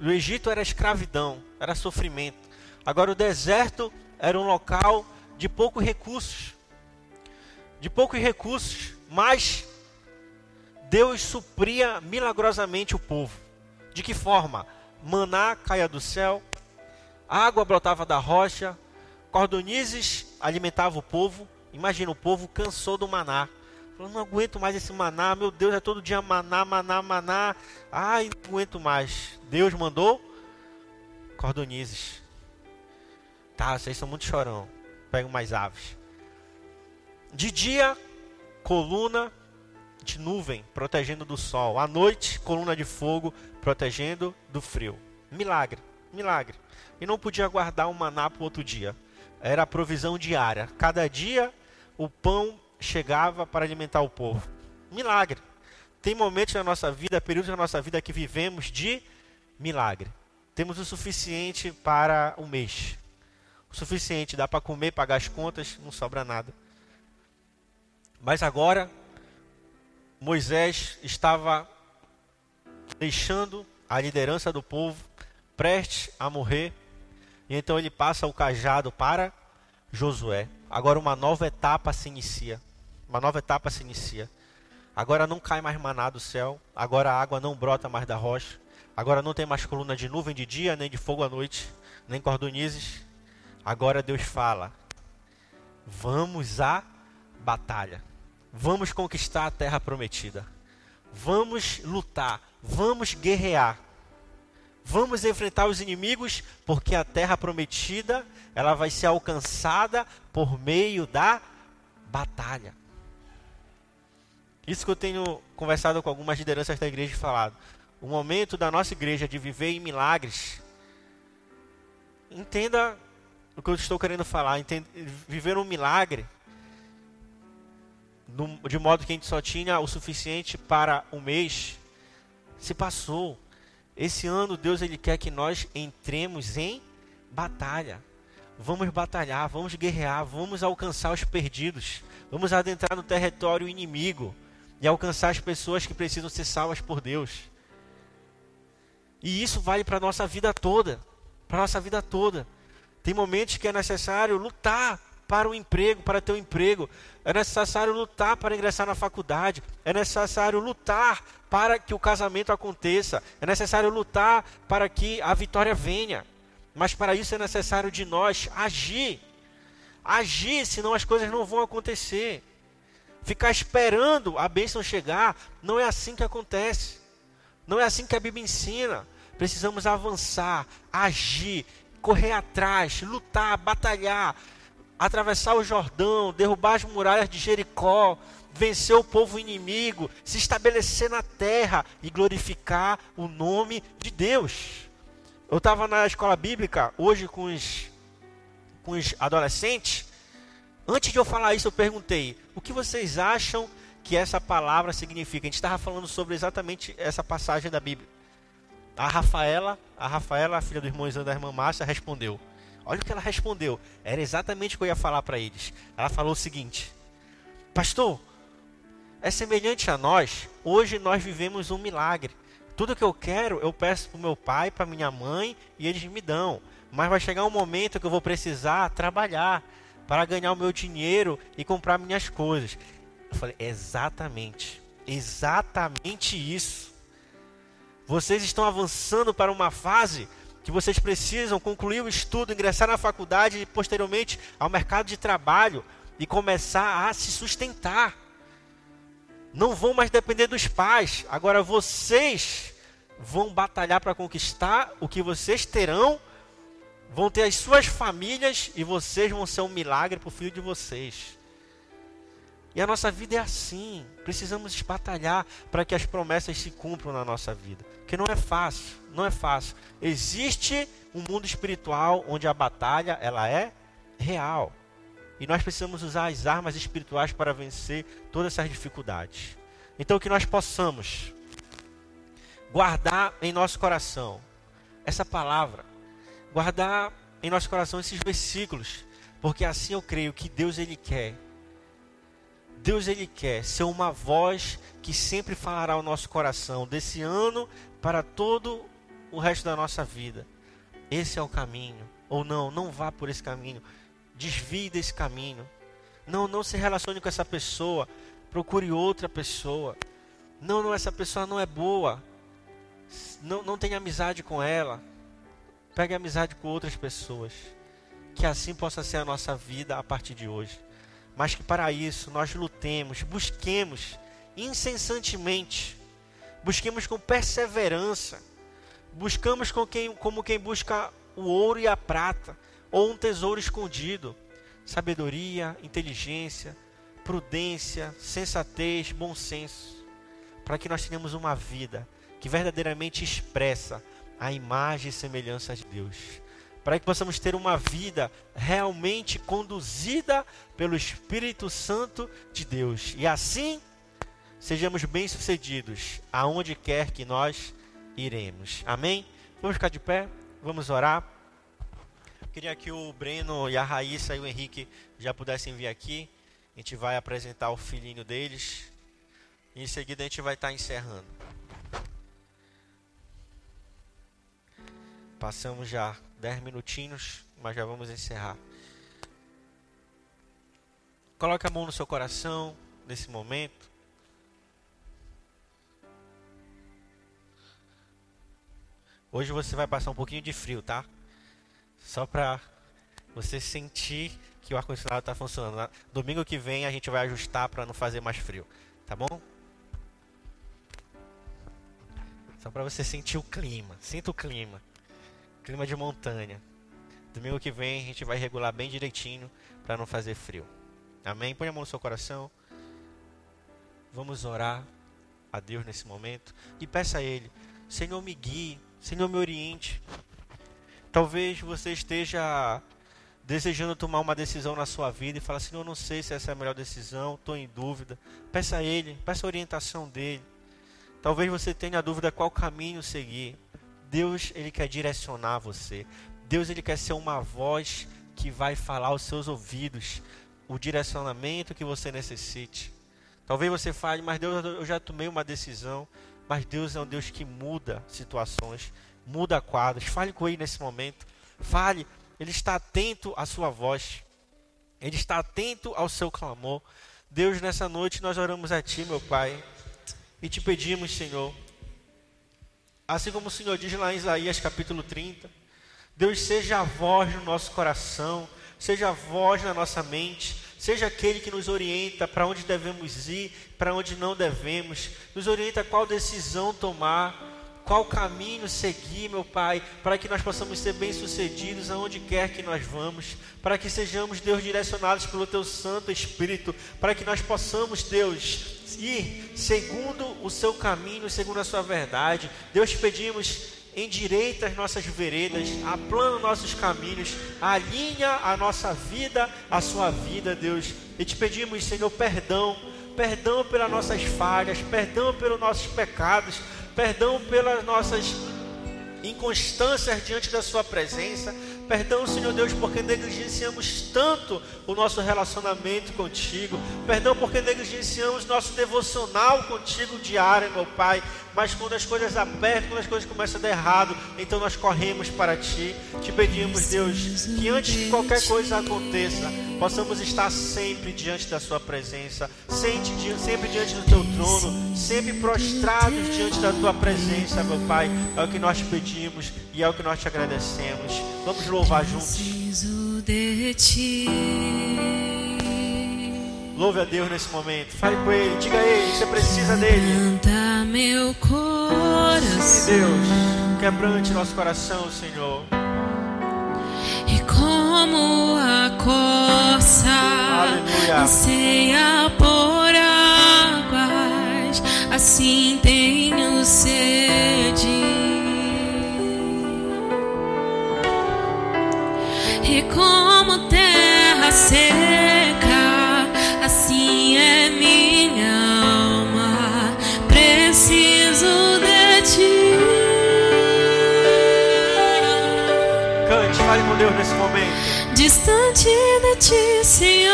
O Egito era escravidão, era sofrimento. Agora o deserto era um local de poucos recursos. De poucos recursos, mas Deus supria milagrosamente o povo. De que forma? Maná caia do céu, água brotava da rocha, cordonizes alimentavam o povo. Imagina, o povo cansou do maná. Falou, não aguento mais esse maná, meu Deus, é todo dia maná, maná, maná. Ai, não aguento mais. Deus mandou cordonizes. Tá, vocês são muito chorão. Pegam mais aves. De dia, coluna de nuvem protegendo do sol. À noite, coluna de fogo protegendo do frio. Milagre, milagre. E não podia guardar o maná para outro dia. Era provisão diária. Cada dia o pão chegava para alimentar o povo. Milagre. Tem momentos na nossa vida, períodos na nossa vida que vivemos de milagre. Temos o suficiente para o mês. O suficiente, dá para comer, pagar as contas, não sobra nada. Mas agora, Moisés estava deixando a liderança do povo, prestes a morrer, e então ele passa o cajado para Josué. Agora uma nova etapa se inicia. Uma nova etapa se inicia. Agora não cai mais maná do céu. Agora a água não brota mais da rocha. Agora não tem mais coluna de nuvem de dia, nem de fogo à noite, nem cordonizes. Agora Deus fala: vamos à batalha. Vamos conquistar a terra prometida. Vamos lutar, vamos guerrear. Vamos enfrentar os inimigos, porque a terra prometida, ela vai ser alcançada por meio da batalha. Isso que eu tenho conversado com algumas lideranças da igreja e falado. O momento da nossa igreja de viver em milagres. Entenda o que eu estou querendo falar. Entenda, viver um milagre de modo que a gente só tinha o suficiente para um mês, se passou. Esse ano Deus ele quer que nós entremos em batalha. Vamos batalhar, vamos guerrear, vamos alcançar os perdidos, vamos adentrar no território inimigo e alcançar as pessoas que precisam ser salvas por Deus. E isso vale para a nossa vida toda, para a nossa vida toda. Tem momentos que é necessário lutar para o emprego, para ter um emprego. É necessário lutar para ingressar na faculdade. É necessário lutar para que o casamento aconteça. É necessário lutar para que a vitória venha. Mas para isso é necessário de nós agir. Agir, senão as coisas não vão acontecer. Ficar esperando a bênção chegar, não é assim que acontece. Não é assim que a Bíblia ensina. Precisamos avançar, agir, correr atrás, lutar, batalhar, atravessar o Jordão, derrubar as muralhas de Jericó, vencer o povo inimigo, se estabelecer na terra e glorificar o nome de Deus. Eu estava na escola bíblica hoje com os, com os adolescentes. Antes de eu falar isso, eu perguntei: o que vocês acham que essa palavra significa? A gente estava falando sobre exatamente essa passagem da Bíblia. A Rafaela, a Rafaela, a filha do irmão Isandro da irmã Márcia, respondeu: Olha o que ela respondeu. Era exatamente o que eu ia falar para eles. Ela falou o seguinte: Pastor, é semelhante a nós. Hoje nós vivemos um milagre. Tudo que eu quero, eu peço para meu pai, para minha mãe e eles me dão. Mas vai chegar um momento que eu vou precisar trabalhar para ganhar o meu dinheiro e comprar minhas coisas. Eu falei: Exatamente. Exatamente isso. Vocês estão avançando para uma fase que vocês precisam concluir o estudo, ingressar na faculdade e posteriormente ao mercado de trabalho e começar a se sustentar. Não vão mais depender dos pais. Agora vocês vão batalhar para conquistar o que vocês terão, vão ter as suas famílias e vocês vão ser um milagre para o filho de vocês. E a nossa vida é assim. Precisamos batalhar para que as promessas se cumpram na nossa vida. Que não é fácil, não é fácil. Existe um mundo espiritual onde a batalha ela é real. E nós precisamos usar as armas espirituais para vencer todas essas dificuldades. Então que nós possamos guardar em nosso coração essa palavra, guardar em nosso coração esses versículos, porque assim eu creio que Deus ele quer Deus ele quer ser uma voz que sempre falará ao nosso coração desse ano para todo o resto da nossa vida. Esse é o caminho. Ou não, não vá por esse caminho. Desvie desse caminho. Não, não se relacione com essa pessoa. Procure outra pessoa. Não, não, essa pessoa não é boa. Não, não tenha amizade com ela. Pegue amizade com outras pessoas. Que assim possa ser a nossa vida a partir de hoje mas que para isso nós lutemos, busquemos incessantemente, busquemos com perseverança, buscamos com quem, como quem busca o ouro e a prata, ou um tesouro escondido, sabedoria, inteligência, prudência, sensatez, bom senso, para que nós tenhamos uma vida que verdadeiramente expressa a imagem e semelhança de Deus para que possamos ter uma vida realmente conduzida pelo Espírito Santo de Deus. E assim sejamos bem-sucedidos aonde quer que nós iremos. Amém? Vamos ficar de pé, vamos orar. Queria que o Breno e a Raíssa e o Henrique já pudessem vir aqui. A gente vai apresentar o filhinho deles. E em seguida a gente vai estar encerrando. Passamos já dez minutinhos, mas já vamos encerrar. Coloque a mão no seu coração nesse momento. Hoje você vai passar um pouquinho de frio, tá? Só para você sentir que o ar-condicionado está funcionando. Domingo que vem a gente vai ajustar para não fazer mais frio, tá bom? Só para você sentir o clima. Sinta o clima. Clima de montanha. Domingo que vem a gente vai regular bem direitinho para não fazer frio. Amém? Põe a mão no seu coração. Vamos orar a Deus nesse momento e peça a Ele: Senhor, me guie, Senhor, me oriente. Talvez você esteja desejando tomar uma decisão na sua vida e fala: Senhor, não sei se essa é a melhor decisão, estou em dúvida. Peça a Ele, peça a orientação dele. Talvez você tenha dúvida qual caminho seguir. Deus, Ele quer direcionar você. Deus, Ele quer ser uma voz que vai falar aos seus ouvidos o direcionamento que você necessite. Talvez você fale, mas Deus, eu já tomei uma decisão. Mas Deus é um Deus que muda situações, muda quadros. Fale com Ele nesse momento. Fale, Ele está atento à sua voz. Ele está atento ao seu clamor. Deus, nessa noite nós oramos a Ti, meu Pai, e te pedimos, Senhor, assim como o Senhor diz lá em Isaías capítulo 30, Deus seja a voz no nosso coração, seja a voz na nossa mente, seja aquele que nos orienta para onde devemos ir, para onde não devemos, nos orienta qual decisão tomar, qual caminho seguir, meu Pai, para que nós possamos ser bem-sucedidos aonde quer que nós vamos, para que sejamos, Deus, direcionados pelo Teu Santo Espírito, para que nós possamos, Deus, ir segundo o Seu caminho, segundo a Sua verdade. Deus, pedimos endireita as nossas veredas, aplana nossos caminhos, alinha a nossa vida, a sua vida, Deus. E te pedimos, Senhor, perdão, perdão pelas nossas falhas, perdão pelos nossos pecados, perdão pelas nossas inconstâncias diante da Sua presença. Perdão, Senhor Deus, porque negligenciamos tanto o nosso relacionamento contigo. Perdão porque negligenciamos nosso devocional contigo diário, meu Pai. Mas quando as coisas apertam, quando as coisas começam a dar errado, então nós corremos para Ti. Te pedimos, Deus, que antes que qualquer coisa aconteça, possamos estar sempre diante da Sua presença, sempre diante do Teu trono, sempre prostrados diante da Tua presença, meu Pai. É o que nós pedimos e é o que nós te agradecemos. Vamos louvar juntos. Louve a Deus nesse momento. Fale com Ele, diga a Ele você precisa dele. Meu coração. Deus, quebrante nosso coração, Senhor. E como a coça Aleluia. anseia por águas, assim tenho sede. E como terra seca, Distante de ti, Senhor,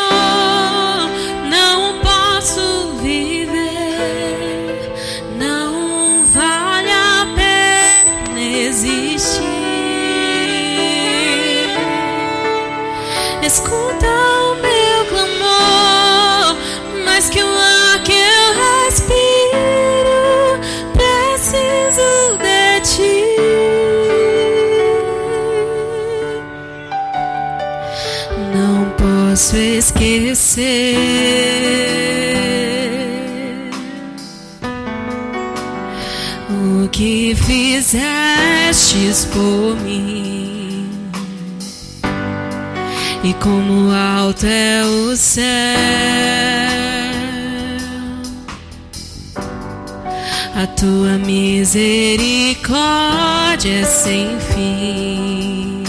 fizestes por mim e como alto é o céu. A tua misericórdia é sem fim.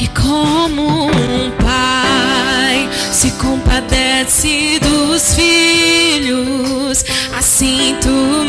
E como um pai se compadece dos filhos, assim tu